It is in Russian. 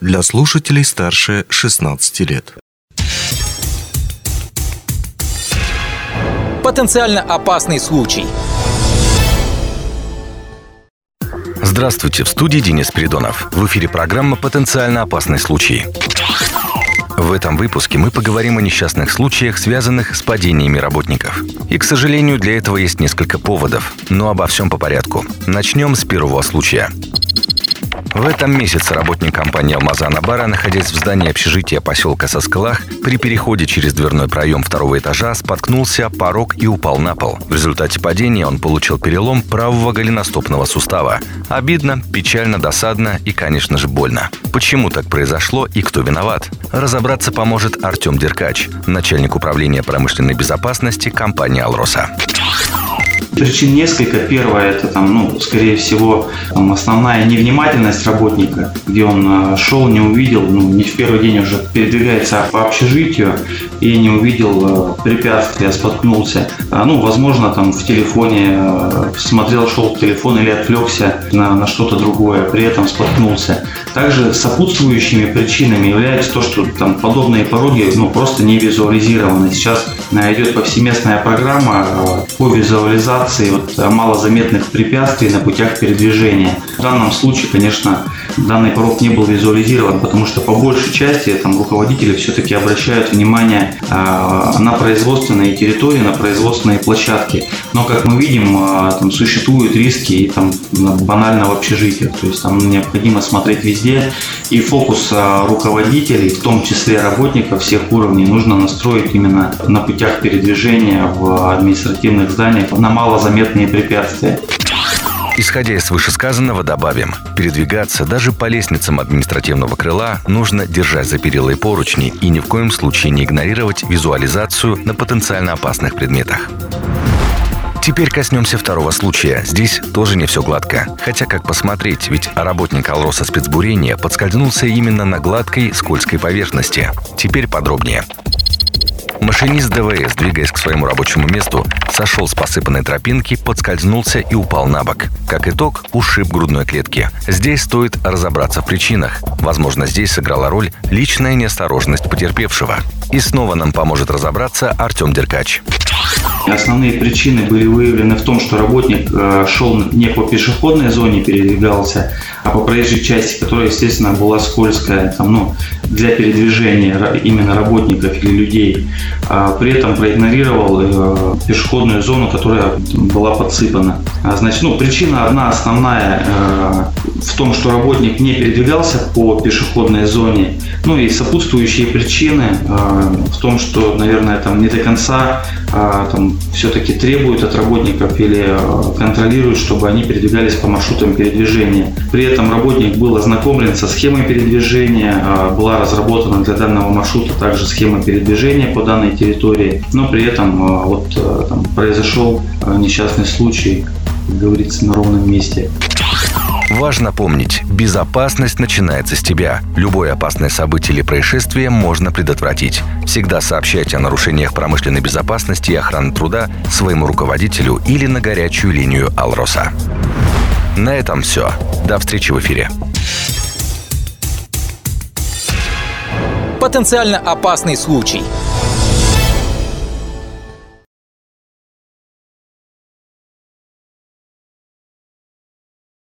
для слушателей старше 16 лет. Потенциально опасный случай. Здравствуйте, в студии Денис Передонов. В эфире программа «Потенциально опасный случай». В этом выпуске мы поговорим о несчастных случаях, связанных с падениями работников. И, к сожалению, для этого есть несколько поводов. Но обо всем по порядку. Начнем с первого случая. В этом месяце работник компании «Алмазана Бара», находясь в здании общежития поселка Соскалах, при переходе через дверной проем второго этажа споткнулся о порог и упал на пол. В результате падения он получил перелом правого голеностопного сустава. Обидно, печально, досадно и, конечно же, больно. Почему так произошло и кто виноват? Разобраться поможет Артем Деркач, начальник управления промышленной безопасности компании «Алроса». Причин несколько. Первое, это там, ну, скорее всего, там, основная невнимательность работника, где он э, шел, не увидел, ну, не в первый день уже передвигается по общежитию и не увидел э, препятствия, споткнулся. А, ну, возможно, там в телефоне э, смотрел, шел в телефон или отвлекся на, на что-то другое, при этом споткнулся. Также сопутствующими причинами является то, что там подобные пороги ну, просто не визуализированы. Сейчас идет повсеместная программа по визуализации ликвидации вот э, малозаметных препятствий на путях передвижения. В данном случае, конечно, данный порог не был визуализирован, потому что по большей части там, руководители все-таки обращают внимание э, на производственные территории, на производственные площадки. Но, как мы видим, э, там существуют риски и там банально в общежитиях. То есть там необходимо смотреть везде. И фокус э, руководителей, в том числе работников всех уровней, нужно настроить именно на путях передвижения в административных зданиях на малозаметные препятствия. Исходя из вышесказанного, добавим, передвигаться даже по лестницам административного крыла нужно держать за перила и поручни и ни в коем случае не игнорировать визуализацию на потенциально опасных предметах. Теперь коснемся второго случая. Здесь тоже не все гладко. Хотя как посмотреть, ведь работник Алроса спецбурения подскользнулся именно на гладкой скользкой поверхности. Теперь подробнее. Машинист ДВС, двигаясь к своему рабочему месту, сошел с посыпанной тропинки, подскользнулся и упал на бок. Как итог, ушиб грудной клетки. Здесь стоит разобраться в причинах. Возможно, здесь сыграла роль личная неосторожность потерпевшего. И снова нам поможет разобраться Артем Деркач. Основные причины были выявлены в том, что работник э, шел не по пешеходной зоне, передвигался, а по проезжей части, которая, естественно, была скользкая там, ну, для передвижения именно работников или людей. А при этом проигнорировал э, пешеходную зону, которая была подсыпана. А, значит, ну, причина одна основная э, в том, что работник не передвигался по пешеходной зоне. Ну и сопутствующие причины в том, что, наверное, там не до конца там, все-таки требуют от работников или э, контролируют, чтобы они передвигались по маршрутам передвижения. При этом работник был ознакомлен со схемой передвижения, э, была разработана для данного маршрута также схема передвижения по данной территории, но при этом вот там, произошел несчастный случай, как говорится, на ровном месте. Важно помнить, безопасность начинается с тебя. Любое опасное событие или происшествие можно предотвратить. Всегда сообщайте о нарушениях промышленной безопасности и охраны труда своему руководителю или на горячую линию Алроса. На этом все. До встречи в эфире. Потенциально опасный случай –